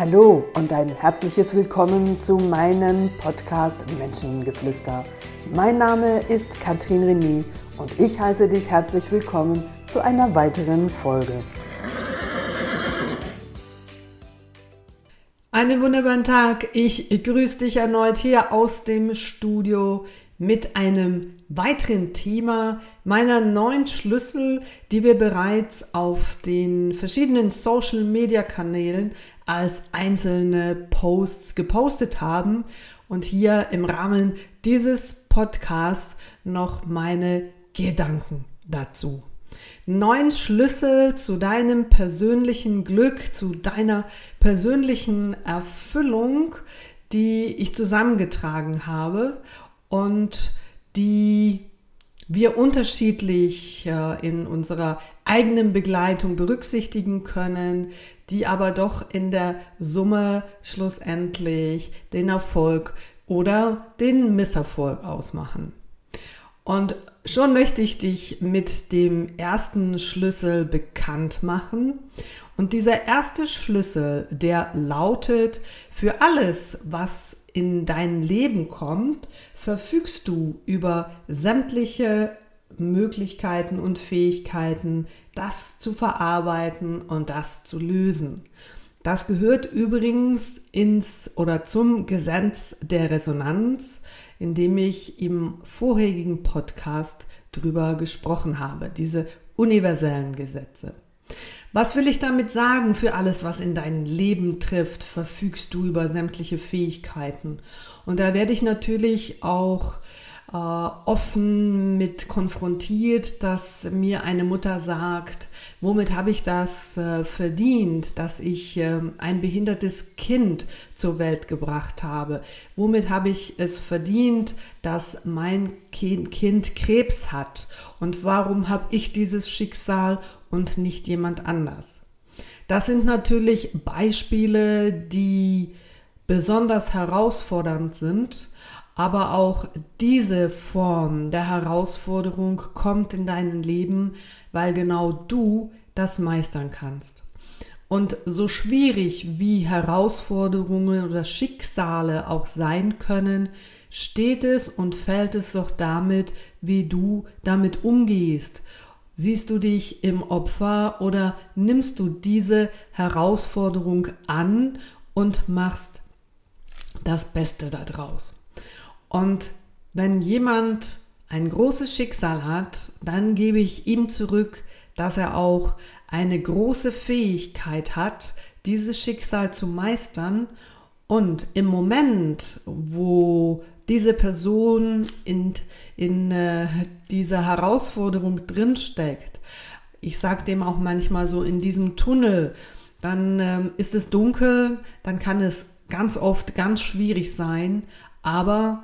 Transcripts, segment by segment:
Hallo und ein herzliches Willkommen zu meinem Podcast Menschengeflüster. Mein Name ist Katrin René und ich heiße dich herzlich willkommen zu einer weiteren Folge. Einen wunderbaren Tag. Ich grüße dich erneut hier aus dem Studio mit einem weiteren Thema meiner neuen Schlüssel, die wir bereits auf den verschiedenen Social Media Kanälen als einzelne Posts gepostet haben und hier im Rahmen dieses Podcasts noch meine Gedanken dazu. Neun Schlüssel zu deinem persönlichen Glück, zu deiner persönlichen Erfüllung, die ich zusammengetragen habe und die wir unterschiedlich äh, in unserer eigenen Begleitung berücksichtigen können, die aber doch in der Summe schlussendlich den Erfolg oder den Misserfolg ausmachen. Und schon möchte ich dich mit dem ersten Schlüssel bekannt machen. Und dieser erste Schlüssel, der lautet, für alles, was in dein Leben kommt, verfügst du über sämtliche Möglichkeiten und Fähigkeiten, das zu verarbeiten und das zu lösen. Das gehört übrigens ins oder zum Gesetz der Resonanz, in dem ich im vorherigen Podcast drüber gesprochen habe, diese universellen Gesetze. Was will ich damit sagen? Für alles, was in dein Leben trifft, verfügst du über sämtliche Fähigkeiten. Und da werde ich natürlich auch äh, offen mit konfrontiert, dass mir eine Mutter sagt, womit habe ich das äh, verdient, dass ich äh, ein behindertes Kind zur Welt gebracht habe? Womit habe ich es verdient, dass mein kind, kind Krebs hat? Und warum habe ich dieses Schicksal und nicht jemand anders? Das sind natürlich Beispiele, die besonders herausfordernd sind, aber auch diese Form der Herausforderung kommt in dein Leben, weil genau du das meistern kannst. Und so schwierig wie Herausforderungen oder Schicksale auch sein können, steht es und fällt es doch damit, wie du damit umgehst. Siehst du dich im Opfer oder nimmst du diese Herausforderung an und machst das Beste daraus? Und wenn jemand ein großes Schicksal hat, dann gebe ich ihm zurück, dass er auch eine große Fähigkeit hat, dieses Schicksal zu meistern. Und im Moment, wo diese Person in, in äh, dieser Herausforderung drinsteckt, ich sage dem auch manchmal so in diesem Tunnel, dann ähm, ist es dunkel, dann kann es ganz oft ganz schwierig sein, aber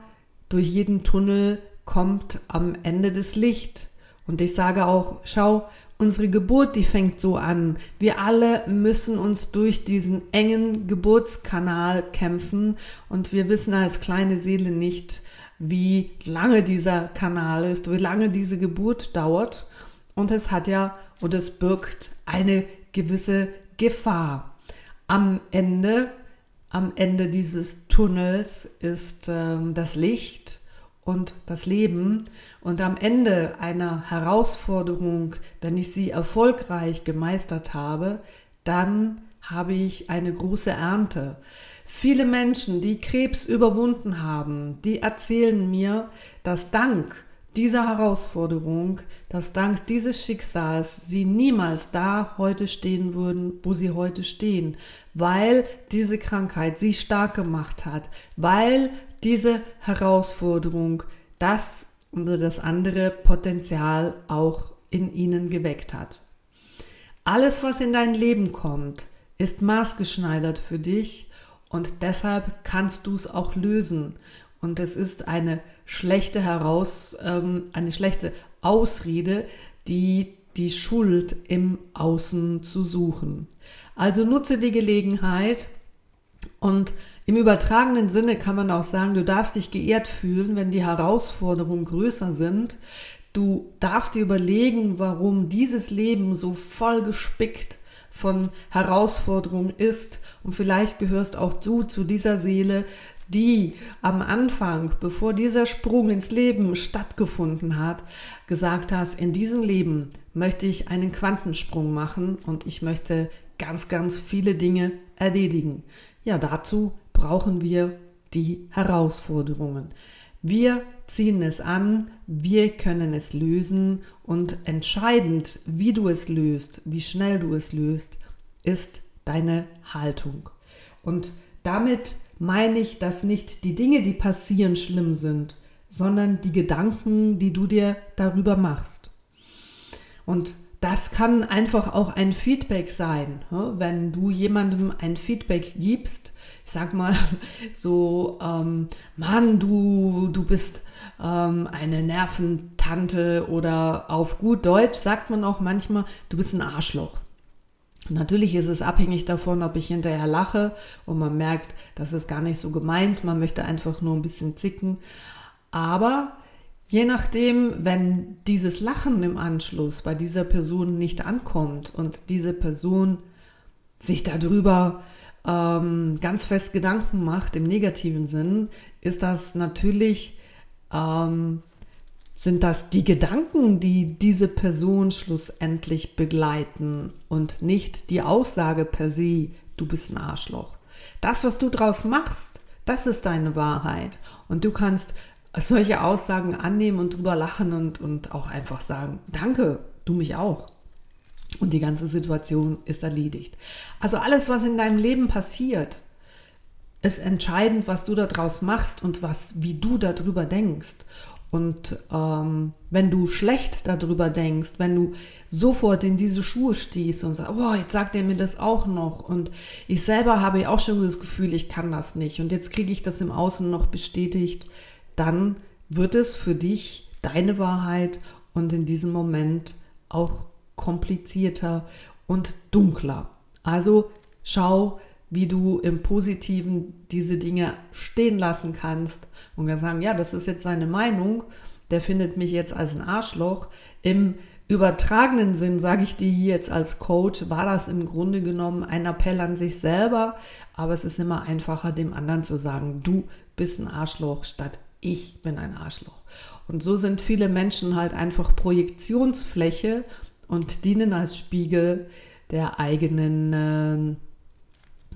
durch jeden Tunnel kommt am Ende das Licht. Und ich sage auch, schau, unsere Geburt, die fängt so an. Wir alle müssen uns durch diesen engen Geburtskanal kämpfen und wir wissen als kleine Seele nicht, wie lange dieser Kanal ist, wie lange diese Geburt dauert. Und es hat ja und es birgt eine gewisse Gefahr. Am Ende am Ende dieses Tunnels ist äh, das Licht und das Leben. Und am Ende einer Herausforderung, wenn ich sie erfolgreich gemeistert habe, dann habe ich eine große Ernte. Viele Menschen, die Krebs überwunden haben, die erzählen mir, dass dank dieser Herausforderung, dass dank dieses Schicksals sie niemals da heute stehen würden, wo sie heute stehen, weil diese Krankheit sie stark gemacht hat, weil diese Herausforderung das oder das andere Potenzial auch in ihnen geweckt hat. Alles, was in dein Leben kommt, ist maßgeschneidert für dich und deshalb kannst du es auch lösen. Und es ist eine schlechte Heraus, ähm, eine schlechte Ausrede, die die Schuld im Außen zu suchen. Also nutze die Gelegenheit und im übertragenen Sinne kann man auch sagen, du darfst dich geehrt fühlen, wenn die Herausforderungen größer sind. Du darfst dir überlegen, warum dieses Leben so voll gespickt von Herausforderungen ist. Und vielleicht gehörst auch du zu dieser Seele, die am Anfang, bevor dieser Sprung ins Leben stattgefunden hat, gesagt hast, in diesem Leben möchte ich einen Quantensprung machen und ich möchte ganz, ganz viele Dinge erledigen. Ja, dazu brauchen wir die Herausforderungen. Wir ziehen es an, wir können es lösen und entscheidend, wie du es löst, wie schnell du es löst, ist deine Haltung. Und damit meine ich, dass nicht die Dinge, die passieren, schlimm sind, sondern die Gedanken, die du dir darüber machst. Und das kann einfach auch ein Feedback sein. Wenn du jemandem ein Feedback gibst, ich sag mal so, ähm, Mann, du, du bist ähm, eine Nerventante oder auf gut Deutsch sagt man auch manchmal, du bist ein Arschloch. Natürlich ist es abhängig davon, ob ich hinterher lache und man merkt, das ist gar nicht so gemeint, man möchte einfach nur ein bisschen zicken. Aber je nachdem, wenn dieses Lachen im Anschluss bei dieser Person nicht ankommt und diese Person sich darüber ähm, ganz fest Gedanken macht im negativen Sinn, ist das natürlich ähm, sind das die Gedanken, die diese Person schlussendlich begleiten und nicht die Aussage per se, du bist ein Arschloch. Das, was du draus machst, das ist deine Wahrheit. Und du kannst solche Aussagen annehmen und drüber lachen und, und auch einfach sagen, danke, du mich auch. Und die ganze Situation ist erledigt. Also alles, was in deinem Leben passiert, ist entscheidend, was du daraus machst und was, wie du darüber denkst. Und ähm, wenn du schlecht darüber denkst, wenn du sofort in diese Schuhe stehst und sagst, oh, jetzt sagt er mir das auch noch. Und ich selber habe ja auch schon das Gefühl, ich kann das nicht. Und jetzt kriege ich das im Außen noch bestätigt, dann wird es für dich deine Wahrheit und in diesem Moment auch komplizierter und dunkler. Also schau, wie du im Positiven diese Dinge stehen lassen kannst und kann sagen, ja, das ist jetzt seine Meinung, der findet mich jetzt als ein Arschloch. Im übertragenen Sinn, sage ich dir hier jetzt als Coach, war das im Grunde genommen ein Appell an sich selber, aber es ist immer einfacher, dem anderen zu sagen, du bist ein Arschloch, statt ich bin ein Arschloch. Und so sind viele Menschen halt einfach Projektionsfläche und dienen als Spiegel der eigenen äh,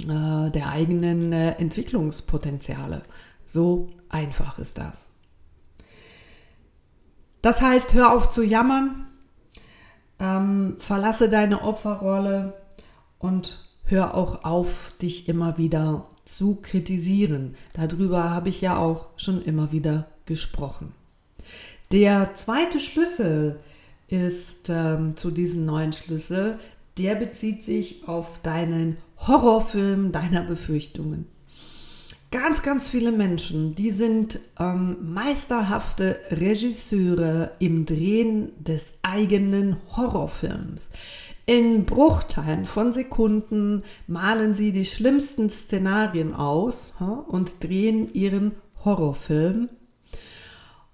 äh, der eigenen äh, Entwicklungspotenziale. So einfach ist das. Das heißt, hör auf zu jammern, ähm, verlasse deine Opferrolle und hör auch auf, dich immer wieder zu kritisieren. Darüber habe ich ja auch schon immer wieder gesprochen. Der zweite Schlüssel ist ähm, zu diesem neuen Schlüssel, der bezieht sich auf deinen Horrorfilm deiner Befürchtungen. Ganz, ganz viele Menschen, die sind ähm, meisterhafte Regisseure im Drehen des eigenen Horrorfilms. In Bruchteilen von Sekunden malen sie die schlimmsten Szenarien aus ha, und drehen ihren Horrorfilm.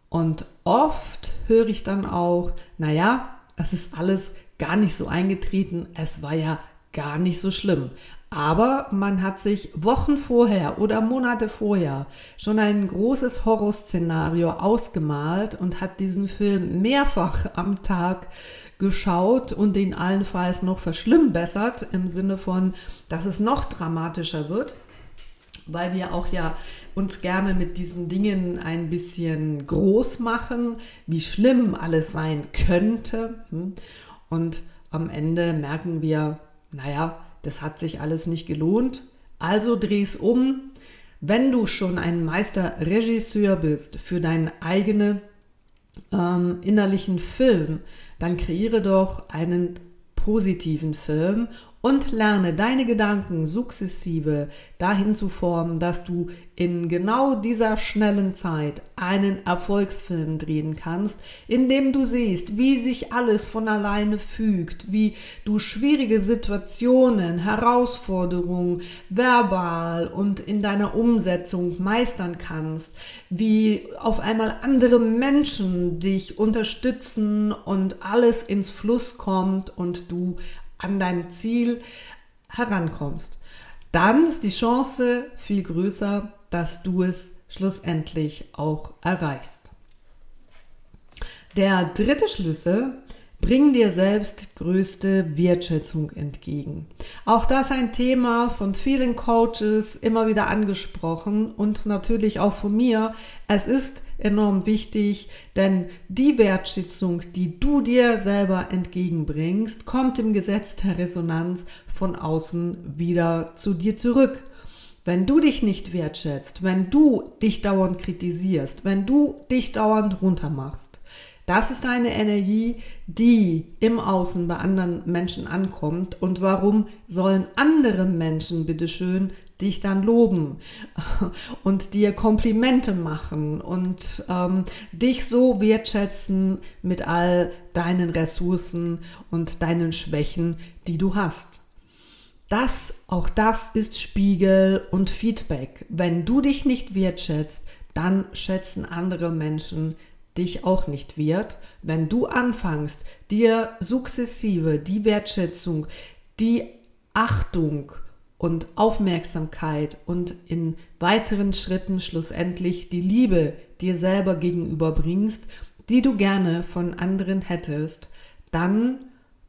Und oft höre ich dann auch, naja, es ist alles gar nicht so eingetreten, es war ja gar nicht so schlimm. Aber man hat sich Wochen vorher oder Monate vorher schon ein großes Horrorszenario ausgemalt und hat diesen Film mehrfach am Tag geschaut und den allenfalls noch verschlimmbessert im Sinne von, dass es noch dramatischer wird, weil wir auch ja uns gerne mit diesen Dingen ein bisschen groß machen, wie schlimm alles sein könnte. Hm? Und am Ende merken wir, naja, das hat sich alles nicht gelohnt. Also dreh's um. Wenn du schon ein Meisterregisseur bist für deinen eigenen ähm, innerlichen Film, dann kreiere doch einen positiven Film und lerne deine Gedanken sukzessive dahin zu formen, dass du in genau dieser schnellen Zeit einen Erfolgsfilm drehen kannst, in dem du siehst, wie sich alles von alleine fügt, wie du schwierige Situationen, Herausforderungen verbal und in deiner Umsetzung meistern kannst, wie auf einmal andere Menschen dich unterstützen und alles ins Fluss kommt und du an dein Ziel herankommst, dann ist die Chance viel größer, dass du es schlussendlich auch erreichst. Der dritte Schlüssel Bring dir selbst größte Wertschätzung entgegen. Auch das ein Thema von vielen Coaches immer wieder angesprochen und natürlich auch von mir. Es ist enorm wichtig, denn die Wertschätzung, die du dir selber entgegenbringst, kommt im Gesetz der Resonanz von außen wieder zu dir zurück. Wenn du dich nicht wertschätzt, wenn du dich dauernd kritisierst, wenn du dich dauernd runtermachst, das ist eine Energie, die im Außen bei anderen Menschen ankommt. Und warum sollen andere Menschen, bitteschön, dich dann loben und dir Komplimente machen und ähm, dich so wertschätzen mit all deinen Ressourcen und deinen Schwächen, die du hast? Das, auch das ist Spiegel und Feedback. Wenn du dich nicht wertschätzt, dann schätzen andere Menschen dich auch nicht wert, wenn du anfängst, dir sukzessive die Wertschätzung, die Achtung und Aufmerksamkeit und in weiteren Schritten schlussendlich die Liebe dir selber gegenüber bringst, die du gerne von anderen hättest, dann,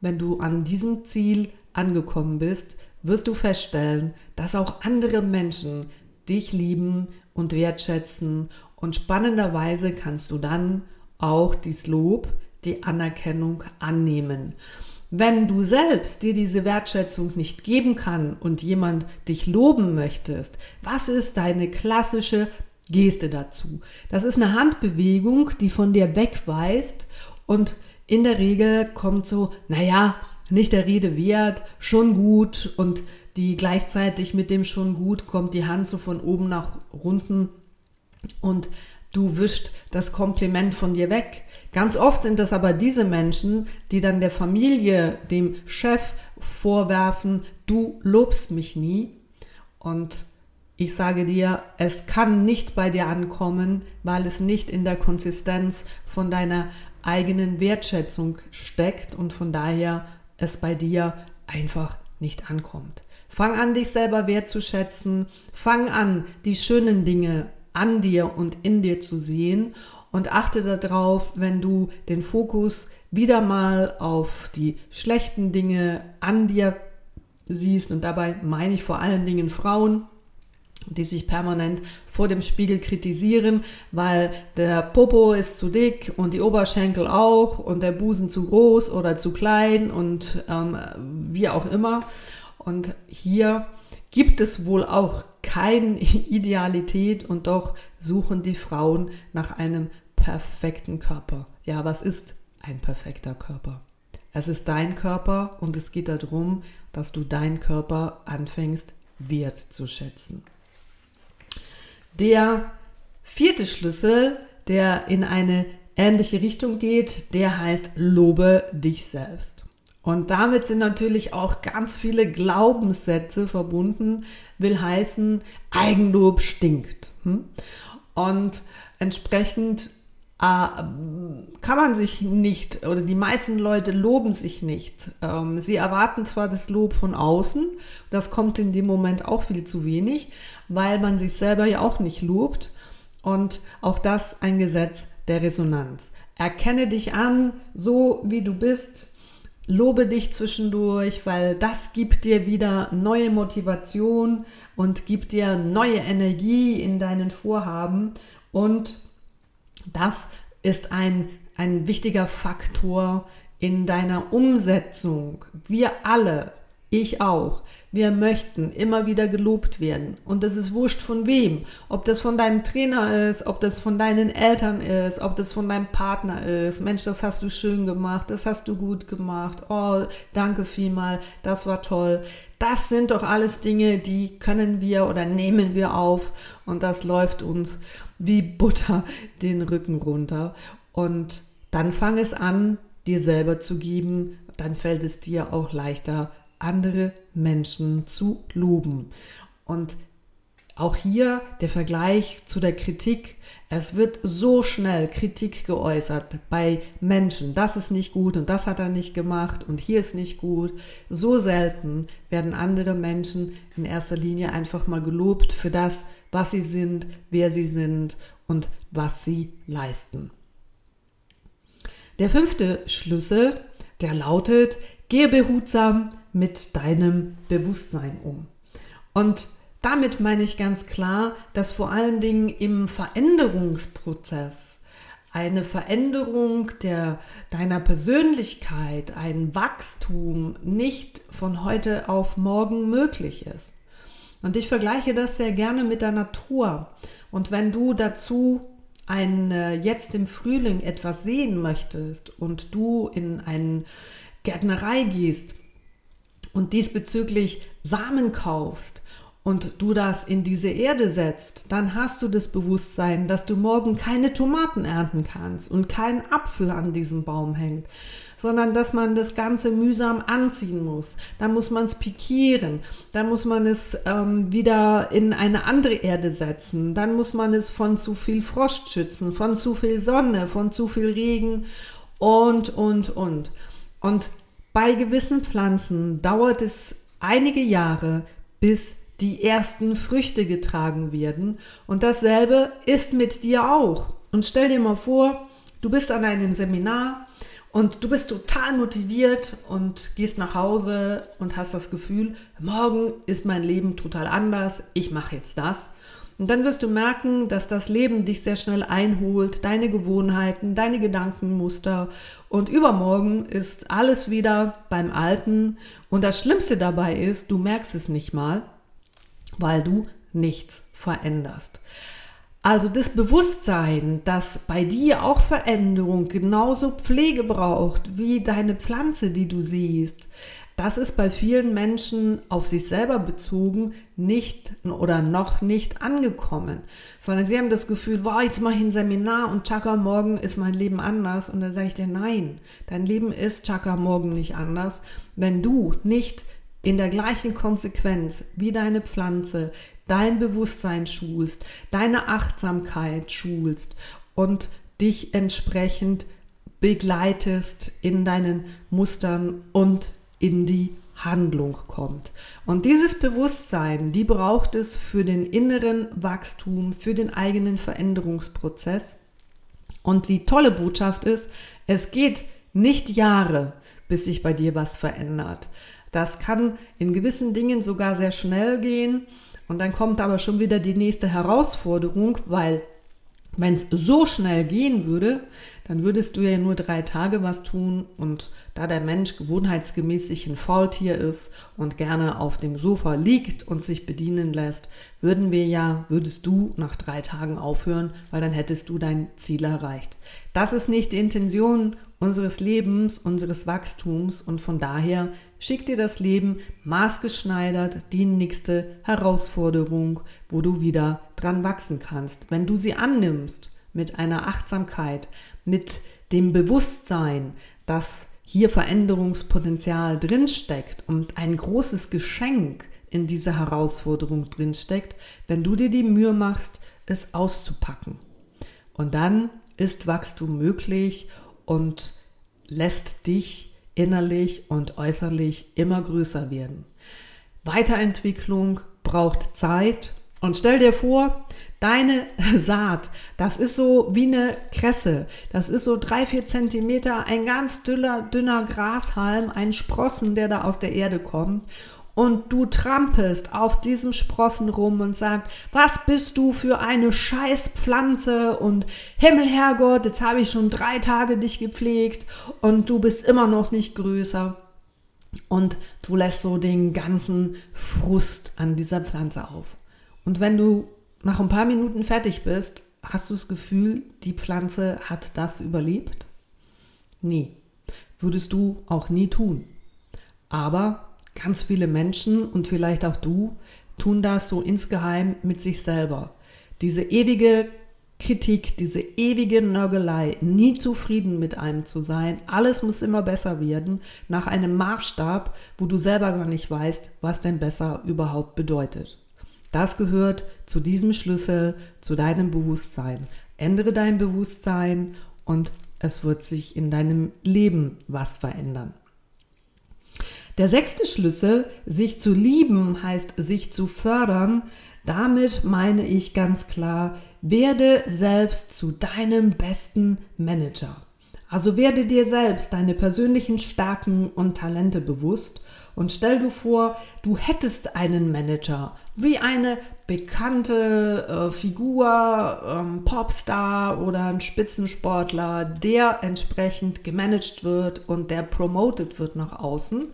wenn du an diesem Ziel angekommen bist, wirst du feststellen, dass auch andere Menschen dich lieben und wertschätzen und spannenderweise kannst du dann auch dies Lob, die Anerkennung annehmen. Wenn du selbst dir diese Wertschätzung nicht geben kann und jemand dich loben möchtest, was ist deine klassische Geste dazu? Das ist eine Handbewegung, die von dir wegweist und in der Regel kommt so, naja, nicht der Rede wert, schon gut und die gleichzeitig mit dem schon gut kommt die Hand so von oben nach unten und du wischst das Kompliment von dir weg. Ganz oft sind es aber diese Menschen, die dann der Familie, dem Chef vorwerfen, du lobst mich nie. Und ich sage dir, es kann nicht bei dir ankommen, weil es nicht in der Konsistenz von deiner eigenen Wertschätzung steckt und von daher es bei dir einfach nicht ankommt. Fang an, dich selber wertzuschätzen. Fang an, die schönen Dinge an dir und in dir zu sehen und achte darauf, wenn du den Fokus wieder mal auf die schlechten Dinge an dir siehst und dabei meine ich vor allen Dingen Frauen, die sich permanent vor dem Spiegel kritisieren, weil der Popo ist zu dick und die Oberschenkel auch und der Busen zu groß oder zu klein und ähm, wie auch immer. Und hier gibt es wohl auch keine Idealität und doch suchen die Frauen nach einem perfekten Körper. Ja, was ist ein perfekter Körper? Es ist dein Körper und es geht darum, dass du deinen Körper anfängst wertzuschätzen. Der vierte Schlüssel, der in eine ähnliche Richtung geht, der heißt Lobe dich selbst. Und damit sind natürlich auch ganz viele Glaubenssätze verbunden, will heißen, Eigenlob stinkt. Hm? Und entsprechend äh, kann man sich nicht, oder die meisten Leute loben sich nicht. Ähm, sie erwarten zwar das Lob von außen, das kommt in dem Moment auch viel zu wenig, weil man sich selber ja auch nicht lobt. Und auch das ein Gesetz der Resonanz. Erkenne dich an, so wie du bist, lobe dich zwischendurch, weil das gibt dir wieder neue Motivation und gibt dir neue Energie in deinen Vorhaben und das ist ein, ein wichtiger Faktor in deiner Umsetzung. Wir alle ich auch. Wir möchten immer wieder gelobt werden. Und das ist wurscht von wem. Ob das von deinem Trainer ist, ob das von deinen Eltern ist, ob das von deinem Partner ist. Mensch, das hast du schön gemacht, das hast du gut gemacht. Oh, danke vielmal, das war toll. Das sind doch alles Dinge, die können wir oder nehmen wir auf. Und das läuft uns wie Butter den Rücken runter. Und dann fang es an, dir selber zu geben. Dann fällt es dir auch leichter, andere Menschen zu loben. Und auch hier der Vergleich zu der Kritik. Es wird so schnell Kritik geäußert bei Menschen. Das ist nicht gut und das hat er nicht gemacht und hier ist nicht gut. So selten werden andere Menschen in erster Linie einfach mal gelobt für das, was sie sind, wer sie sind und was sie leisten. Der fünfte Schlüssel, der lautet, gehe behutsam mit deinem Bewusstsein um. Und damit meine ich ganz klar, dass vor allen Dingen im Veränderungsprozess eine Veränderung der, deiner Persönlichkeit, ein Wachstum nicht von heute auf morgen möglich ist. Und ich vergleiche das sehr gerne mit der Natur. Und wenn du dazu ein, äh, jetzt im Frühling etwas sehen möchtest und du in eine Gärtnerei gehst und diesbezüglich Samen kaufst, und du das in diese Erde setzt, dann hast du das Bewusstsein, dass du morgen keine Tomaten ernten kannst und kein Apfel an diesem Baum hängt, sondern dass man das Ganze mühsam anziehen muss. Dann muss man es pikieren, dann muss man es ähm, wieder in eine andere Erde setzen, dann muss man es von zu viel Frost schützen, von zu viel Sonne, von zu viel Regen und, und, und. Und bei gewissen Pflanzen dauert es einige Jahre, bis die ersten Früchte getragen werden. Und dasselbe ist mit dir auch. Und stell dir mal vor, du bist an einem Seminar und du bist total motiviert und gehst nach Hause und hast das Gefühl, morgen ist mein Leben total anders, ich mache jetzt das. Und dann wirst du merken, dass das Leben dich sehr schnell einholt, deine Gewohnheiten, deine Gedankenmuster. Und übermorgen ist alles wieder beim Alten. Und das Schlimmste dabei ist, du merkst es nicht mal, weil du nichts veränderst. Also das Bewusstsein, dass bei dir auch Veränderung genauso Pflege braucht wie deine Pflanze, die du siehst, das ist bei vielen Menschen auf sich selber bezogen nicht oder noch nicht angekommen, sondern sie haben das Gefühl, wow, jetzt mache ich ein Seminar und Chaka, morgen ist mein Leben anders. Und dann sage ich dir, nein, dein Leben ist Chaka morgen nicht anders, wenn du nicht in der gleichen Konsequenz wie deine Pflanze dein Bewusstsein schulst, deine Achtsamkeit schulst und dich entsprechend begleitest in deinen Mustern und in die Handlung kommt. Und dieses Bewusstsein, die braucht es für den inneren Wachstum, für den eigenen Veränderungsprozess. Und die tolle Botschaft ist, es geht nicht Jahre, bis sich bei dir was verändert. Das kann in gewissen Dingen sogar sehr schnell gehen. Und dann kommt aber schon wieder die nächste Herausforderung, weil wenn es so schnell gehen würde, dann würdest du ja nur drei Tage was tun und da der Mensch gewohnheitsgemäß sich ein Faultier ist und gerne auf dem Sofa liegt und sich bedienen lässt, würden wir ja, würdest du nach drei Tagen aufhören, weil dann hättest du dein Ziel erreicht. Das ist nicht die Intention unseres Lebens, unseres Wachstums und von daher schickt dir das Leben maßgeschneidert die nächste Herausforderung, wo du wieder dran wachsen kannst. Wenn du sie annimmst mit einer Achtsamkeit, mit dem Bewusstsein, dass hier Veränderungspotenzial drinsteckt und ein großes Geschenk in dieser Herausforderung drinsteckt, wenn du dir die Mühe machst, es auszupacken. Und dann ist Wachstum möglich und lässt dich innerlich und äußerlich immer größer werden. Weiterentwicklung braucht Zeit und stell dir vor, deine Saat, das ist so wie eine Kresse. Das ist so drei, vier Zentimeter, ein ganz dünner, dünner Grashalm, ein Sprossen, der da aus der Erde kommt und du trampelst auf diesem Sprossen rum und sagst, was bist du für eine Scheißpflanze und Himmel, Herrgott, jetzt habe ich schon drei Tage dich gepflegt und du bist immer noch nicht größer. Und du lässt so den ganzen Frust an dieser Pflanze auf. Und wenn du nach ein paar Minuten fertig bist, hast du das Gefühl, die Pflanze hat das überlebt? Nee, würdest du auch nie tun. Aber Ganz viele Menschen und vielleicht auch du tun das so insgeheim mit sich selber. Diese ewige Kritik, diese ewige Nörgelei, nie zufrieden mit einem zu sein, alles muss immer besser werden, nach einem Maßstab, wo du selber gar nicht weißt, was denn besser überhaupt bedeutet. Das gehört zu diesem Schlüssel, zu deinem Bewusstsein. Ändere dein Bewusstsein und es wird sich in deinem Leben was verändern. Der sechste Schlüssel, sich zu lieben, heißt sich zu fördern. Damit meine ich ganz klar, werde selbst zu deinem besten Manager. Also werde dir selbst deine persönlichen Stärken und Talente bewusst und stell du vor, du hättest einen Manager, wie eine bekannte äh, Figur, ähm, Popstar oder ein Spitzensportler, der entsprechend gemanagt wird und der promoted wird nach außen.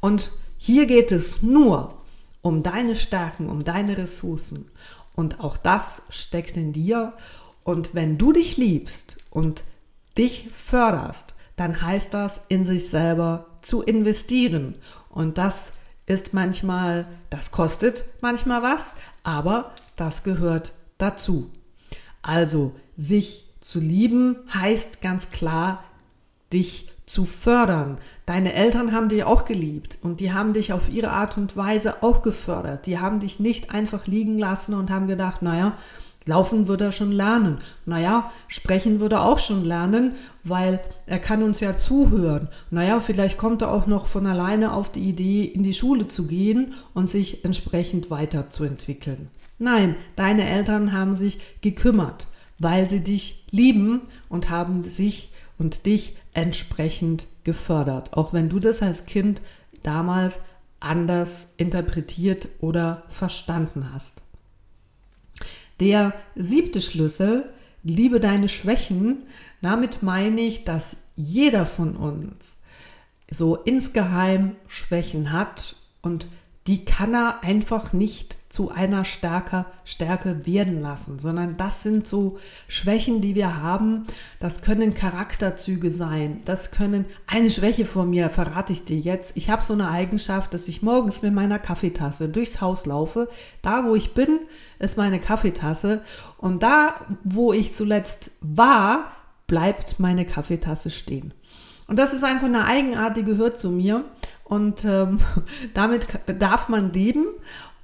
Und hier geht es nur um deine Stärken, um deine Ressourcen. Und auch das steckt in dir. Und wenn du dich liebst und dich förderst, dann heißt das, in sich selber zu investieren und das ist manchmal, das kostet manchmal was, aber das gehört dazu. Also sich zu lieben heißt ganz klar, dich zu fördern. Deine Eltern haben dich auch geliebt und die haben dich auf ihre Art und Weise auch gefördert. Die haben dich nicht einfach liegen lassen und haben gedacht, naja, Laufen würde er schon lernen. Naja, sprechen würde er auch schon lernen, weil er kann uns ja zuhören. Naja, vielleicht kommt er auch noch von alleine auf die Idee, in die Schule zu gehen und sich entsprechend weiterzuentwickeln. Nein, deine Eltern haben sich gekümmert, weil sie dich lieben und haben sich und dich entsprechend gefördert. Auch wenn du das als Kind damals anders interpretiert oder verstanden hast. Der siebte Schlüssel, liebe deine Schwächen, damit meine ich, dass jeder von uns so insgeheim Schwächen hat und die kann er einfach nicht zu einer Stärke, Stärke werden lassen, sondern das sind so Schwächen, die wir haben. Das können Charakterzüge sein. Das können eine Schwäche von mir, verrate ich dir jetzt. Ich habe so eine Eigenschaft, dass ich morgens mit meiner Kaffeetasse durchs Haus laufe. Da, wo ich bin, ist meine Kaffeetasse. Und da, wo ich zuletzt war, bleibt meine Kaffeetasse stehen. Und das ist einfach eine Eigenart, die gehört zu mir. Und ähm, damit darf man leben.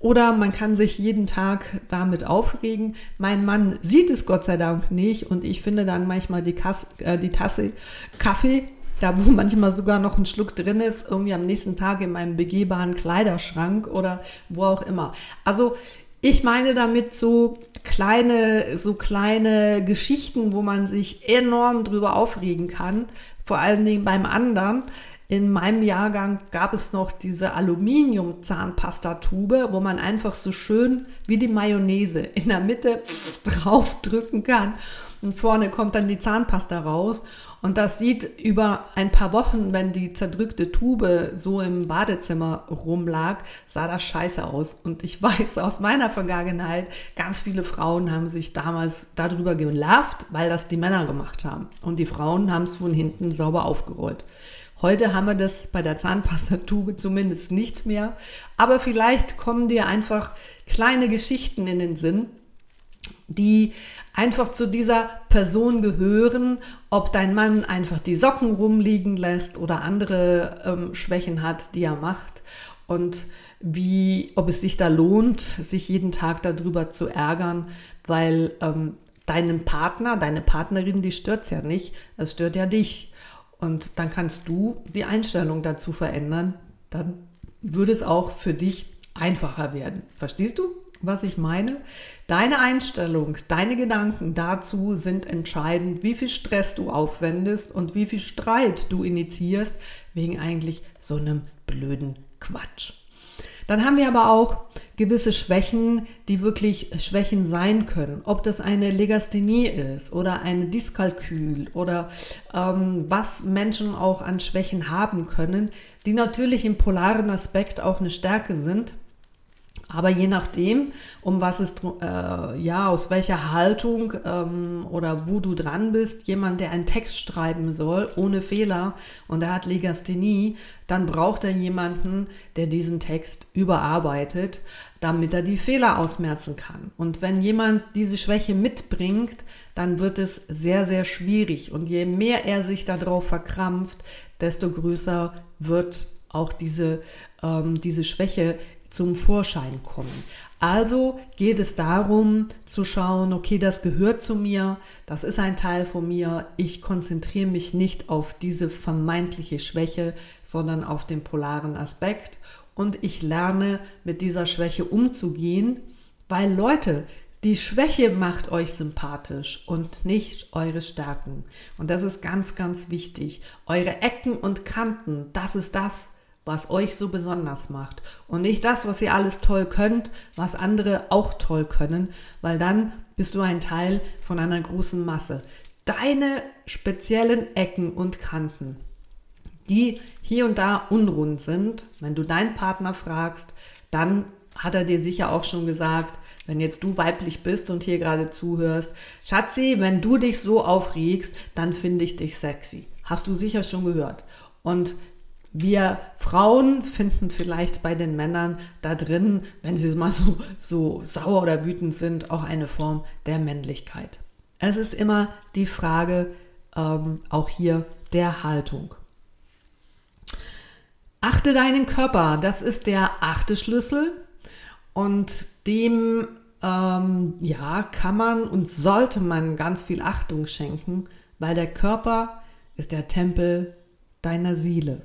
Oder man kann sich jeden Tag damit aufregen. Mein Mann sieht es Gott sei Dank nicht und ich finde dann manchmal die, Kasse, äh, die Tasse Kaffee, da wo manchmal sogar noch ein Schluck drin ist, irgendwie am nächsten Tag in meinem begehbaren Kleiderschrank oder wo auch immer. Also ich meine damit so kleine, so kleine Geschichten, wo man sich enorm drüber aufregen kann, vor allen Dingen beim anderen. In meinem Jahrgang gab es noch diese Aluminium-Zahnpastatube, wo man einfach so schön wie die Mayonnaise in der Mitte draufdrücken kann und vorne kommt dann die Zahnpasta raus. Und das sieht über ein paar Wochen, wenn die zerdrückte Tube so im Badezimmer rumlag, sah das scheiße aus. Und ich weiß aus meiner Vergangenheit, ganz viele Frauen haben sich damals darüber gelauft, weil das die Männer gemacht haben. Und die Frauen haben es von hinten sauber aufgerollt. Heute haben wir das bei der Zahnpastatube zumindest nicht mehr. Aber vielleicht kommen dir einfach kleine Geschichten in den Sinn, die einfach zu dieser Person gehören, ob dein Mann einfach die Socken rumliegen lässt oder andere ähm, Schwächen hat, die er macht und wie, ob es sich da lohnt, sich jeden Tag darüber zu ärgern, weil ähm, deinen Partner, deine Partnerin, die stört es ja nicht, es stört ja dich. Und dann kannst du die Einstellung dazu verändern. Dann würde es auch für dich einfacher werden. Verstehst du, was ich meine? Deine Einstellung, deine Gedanken dazu sind entscheidend, wie viel Stress du aufwendest und wie viel Streit du initiierst wegen eigentlich so einem blöden Quatsch. Dann haben wir aber auch gewisse Schwächen, die wirklich Schwächen sein können. Ob das eine Legasthenie ist oder eine Dyskalkül oder ähm, was Menschen auch an Schwächen haben können, die natürlich im polaren Aspekt auch eine Stärke sind. Aber je nachdem, um was es, äh, ja, aus welcher Haltung ähm, oder wo du dran bist, jemand, der einen Text schreiben soll, ohne Fehler, und er hat Legasthenie, dann braucht er jemanden, der diesen Text überarbeitet, damit er die Fehler ausmerzen kann. Und wenn jemand diese Schwäche mitbringt, dann wird es sehr, sehr schwierig. Und je mehr er sich darauf verkrampft, desto größer wird auch diese, ähm, diese Schwäche zum Vorschein kommen. Also geht es darum zu schauen, okay, das gehört zu mir, das ist ein Teil von mir, ich konzentriere mich nicht auf diese vermeintliche Schwäche, sondern auf den polaren Aspekt und ich lerne mit dieser Schwäche umzugehen, weil Leute, die Schwäche macht euch sympathisch und nicht eure Stärken. Und das ist ganz, ganz wichtig. Eure Ecken und Kanten, das ist das, was euch so besonders macht. Und nicht das, was ihr alles toll könnt, was andere auch toll können, weil dann bist du ein Teil von einer großen Masse. Deine speziellen Ecken und Kanten, die hier und da unrund sind, wenn du deinen Partner fragst, dann hat er dir sicher auch schon gesagt, wenn jetzt du weiblich bist und hier gerade zuhörst, Schatzi, wenn du dich so aufregst, dann finde ich dich sexy. Hast du sicher schon gehört. Und wir Frauen finden vielleicht bei den Männern da drin, wenn sie mal so, so sauer oder wütend sind, auch eine Form der Männlichkeit. Es ist immer die Frage, ähm, auch hier der Haltung. Achte deinen Körper, das ist der achte Schlüssel und dem ähm, ja, kann man und sollte man ganz viel Achtung schenken, weil der Körper ist der Tempel deiner Seele.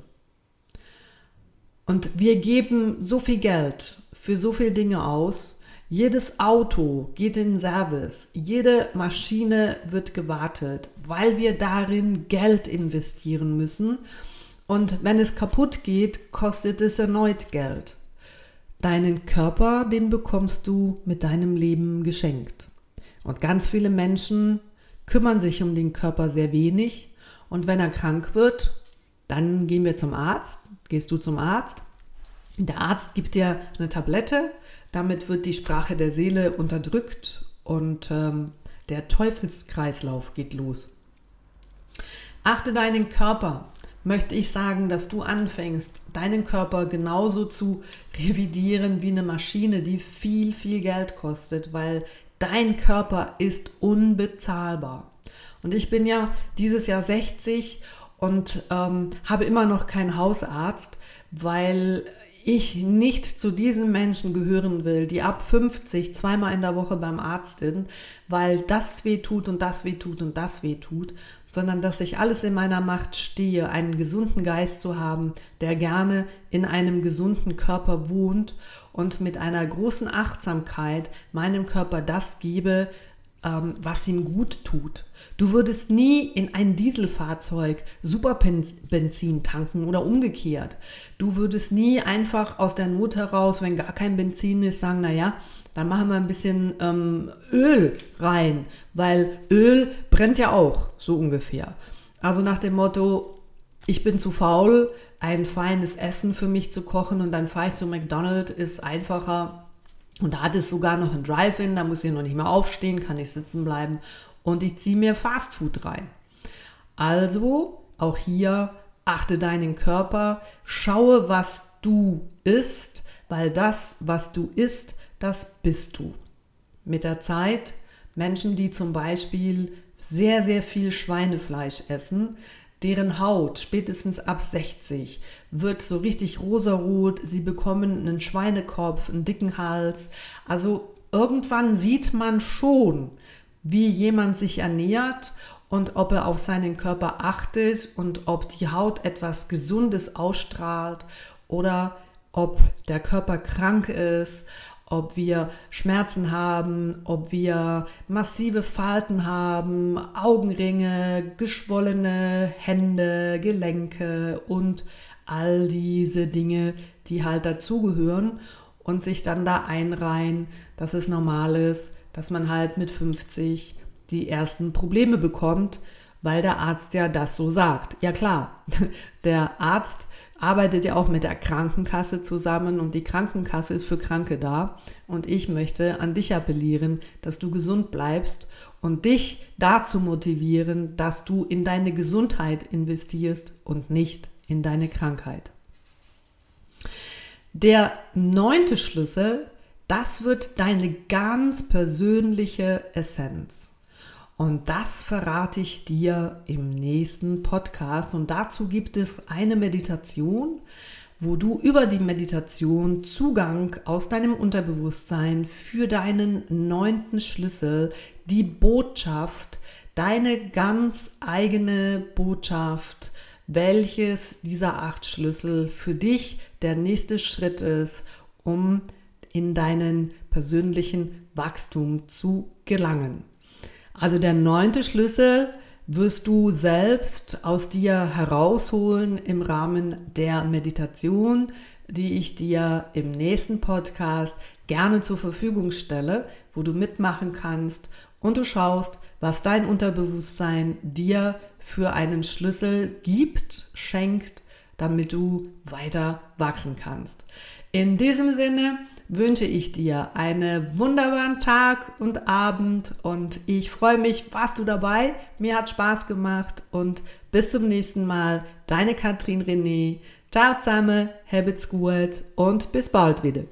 Und wir geben so viel Geld für so viele Dinge aus. Jedes Auto geht in Service, jede Maschine wird gewartet, weil wir darin Geld investieren müssen. Und wenn es kaputt geht, kostet es erneut Geld. Deinen Körper, den bekommst du mit deinem Leben geschenkt. Und ganz viele Menschen kümmern sich um den Körper sehr wenig. Und wenn er krank wird, dann gehen wir zum Arzt, gehst du zum Arzt. Der Arzt gibt dir eine Tablette, damit wird die Sprache der Seele unterdrückt und ähm, der Teufelskreislauf geht los. Achte deinen Körper, möchte ich sagen, dass du anfängst, deinen Körper genauso zu revidieren wie eine Maschine, die viel, viel Geld kostet, weil dein Körper ist unbezahlbar. Und ich bin ja dieses Jahr 60 und ähm, habe immer noch keinen Hausarzt, weil ich nicht zu diesen Menschen gehören will, die ab 50 zweimal in der Woche beim Arzt sind, weil das weh tut und das weh tut und das weh tut, sondern dass ich alles in meiner Macht stehe, einen gesunden Geist zu haben, der gerne in einem gesunden Körper wohnt und mit einer großen Achtsamkeit meinem Körper das gebe, was ihm gut tut. Du würdest nie in ein Dieselfahrzeug Superbenzin tanken oder umgekehrt. Du würdest nie einfach aus der Not heraus, wenn gar kein Benzin ist, sagen, naja, dann machen wir ein bisschen ähm, Öl rein, weil Öl brennt ja auch, so ungefähr. Also nach dem Motto, ich bin zu faul, ein feines Essen für mich zu kochen und dann fahre ich zu McDonald's, ist einfacher und da hat es sogar noch ein Drive-In, da muss ich noch nicht mehr aufstehen, kann ich sitzen bleiben und ich ziehe mir Fastfood rein. Also auch hier achte deinen Körper, schaue, was du isst, weil das, was du isst, das bist du. Mit der Zeit, Menschen, die zum Beispiel sehr, sehr viel Schweinefleisch essen, deren Haut spätestens ab 60 wird so richtig rosarot, sie bekommen einen Schweinekopf, einen dicken Hals. Also irgendwann sieht man schon, wie jemand sich ernährt und ob er auf seinen Körper achtet und ob die Haut etwas Gesundes ausstrahlt oder ob der Körper krank ist, ob wir Schmerzen haben, ob wir massive Falten haben, Augenringe, geschwollene Hände, Gelenke und all diese Dinge, die halt dazugehören und sich dann da einreihen, dass es normal ist, dass man halt mit 50 die ersten Probleme bekommt, weil der Arzt ja das so sagt. Ja klar, der Arzt arbeitet ja auch mit der Krankenkasse zusammen und die Krankenkasse ist für Kranke da. Und ich möchte an dich appellieren, dass du gesund bleibst und dich dazu motivieren, dass du in deine Gesundheit investierst und nicht in deine Krankheit. Der neunte Schlüssel, das wird deine ganz persönliche Essenz. Und das verrate ich dir im nächsten Podcast. Und dazu gibt es eine Meditation, wo du über die Meditation Zugang aus deinem Unterbewusstsein für deinen neunten Schlüssel, die Botschaft, deine ganz eigene Botschaft, welches dieser acht Schlüssel für dich der nächste Schritt ist, um in deinen persönlichen Wachstum zu gelangen. Also der neunte Schlüssel wirst du selbst aus dir herausholen im Rahmen der Meditation, die ich dir im nächsten Podcast gerne zur Verfügung stelle, wo du mitmachen kannst und du schaust, was dein Unterbewusstsein dir für einen Schlüssel gibt, schenkt, damit du weiter wachsen kannst. In diesem Sinne wünsche ich dir einen wunderbaren Tag und Abend und ich freue mich, warst du dabei. Mir hat Spaß gemacht und bis zum nächsten Mal. Deine Katrin René. Ciao zusammen, habt's gut und bis bald wieder.